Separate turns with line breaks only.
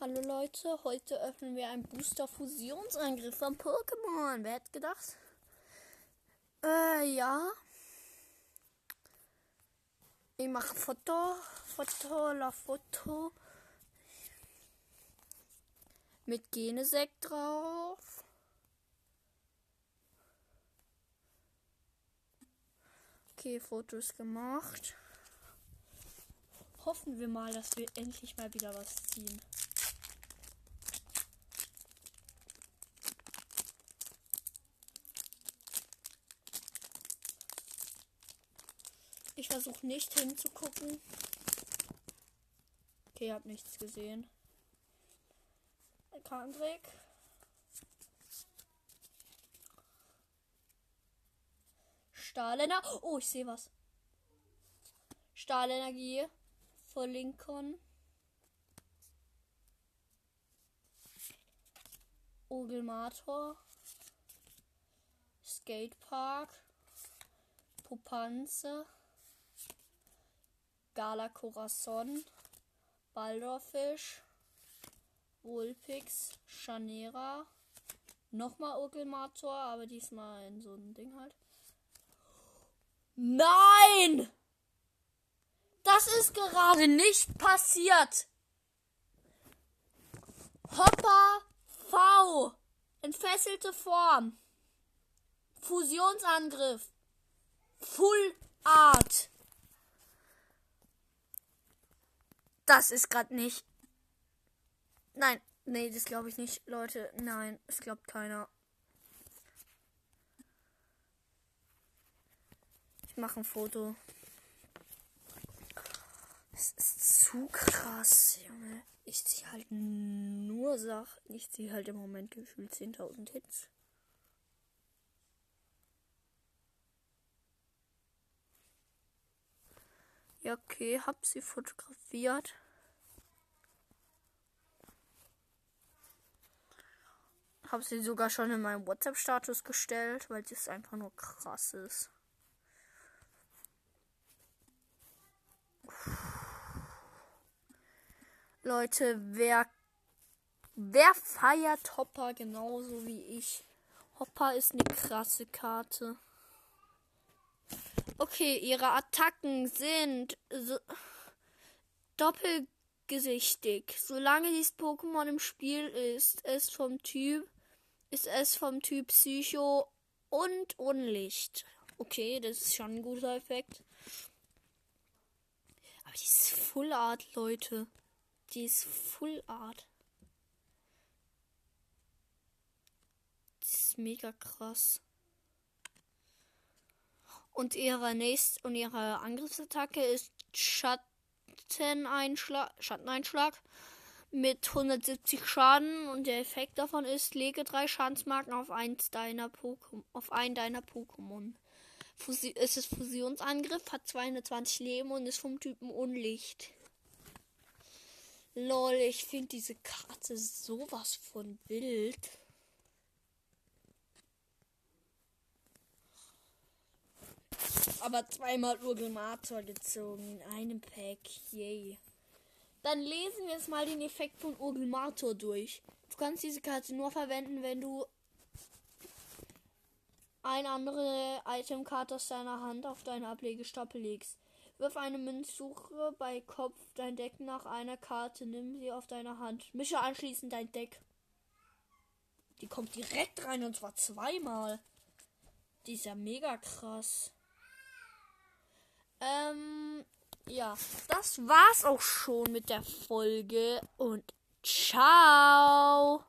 Hallo Leute, heute öffnen wir einen Booster Fusionsangriff von Pokémon. Wer hätte gedacht? Äh, ja. Ich mache Foto, Foto, la Foto. Mit Genesekt drauf. Okay, Fotos gemacht. Hoffen wir mal, dass wir endlich mal wieder was ziehen. Ich versuche nicht hinzugucken. Okay, hab nichts gesehen. Kartentrick. Stahlener. Oh, ich sehe was. Stahlenergie von Lincoln. Ogelmator. Skatepark. Pupanze. Gala Corazon, Baldorfisch, Vulpix, Chanera, nochmal Urkelmator, aber diesmal in so ein Ding halt. Nein! Das ist gerade nicht passiert. Hopper V. Entfesselte Form. Fusionsangriff. Full Art. Das ist gerade nicht. Nein, nee, das glaube ich nicht. Leute, nein, es glaubt keiner. Ich mache ein Foto. Es ist zu krass, Junge. Ich ziehe halt nur Sachen. Ich ziehe halt im Moment gefühlt 10.000 Hits. Ja, okay, hab sie fotografiert. Hab sie sogar schon in meinen WhatsApp-Status gestellt, weil das einfach nur krass ist. Leute, wer wer feiert Hopper genauso wie ich? Hopper ist eine krasse Karte. Okay, ihre Attacken sind so doppelgesichtig. Solange dieses Pokémon im Spiel ist, es vom Typ ist es vom Typ Psycho und Unlicht. Okay, das ist schon ein guter Effekt. Aber die ist Full Art, Leute. Die ist Full Art. Das ist mega krass. Und ihre nächste und ihre Angriffsattacke ist Schatteneinschlag, Schatteneinschlag mit 170 Schaden und der Effekt davon ist, lege drei Schadensmarken auf eins deiner Pokémon, auf einen deiner Pokémon. Fusi es ist Fusionsangriff, hat 220 Leben und ist vom Typen Unlicht. Lol, ich finde diese Karte sowas von wild. Aber zweimal Urgelmator gezogen in einem Pack. Yay. Dann lesen wir jetzt mal den Effekt von Urgelmator durch. Du kannst diese Karte nur verwenden, wenn du eine andere Itemkarte aus deiner Hand auf deine Ablegestapel legst. Wirf eine Münzsuche bei Kopf dein Deck nach einer Karte, nimm sie auf deine Hand. Mische anschließend dein Deck. Die kommt direkt rein und zwar zweimal. Die ist ja mega krass. Ja, das war's auch schon mit der Folge und ciao.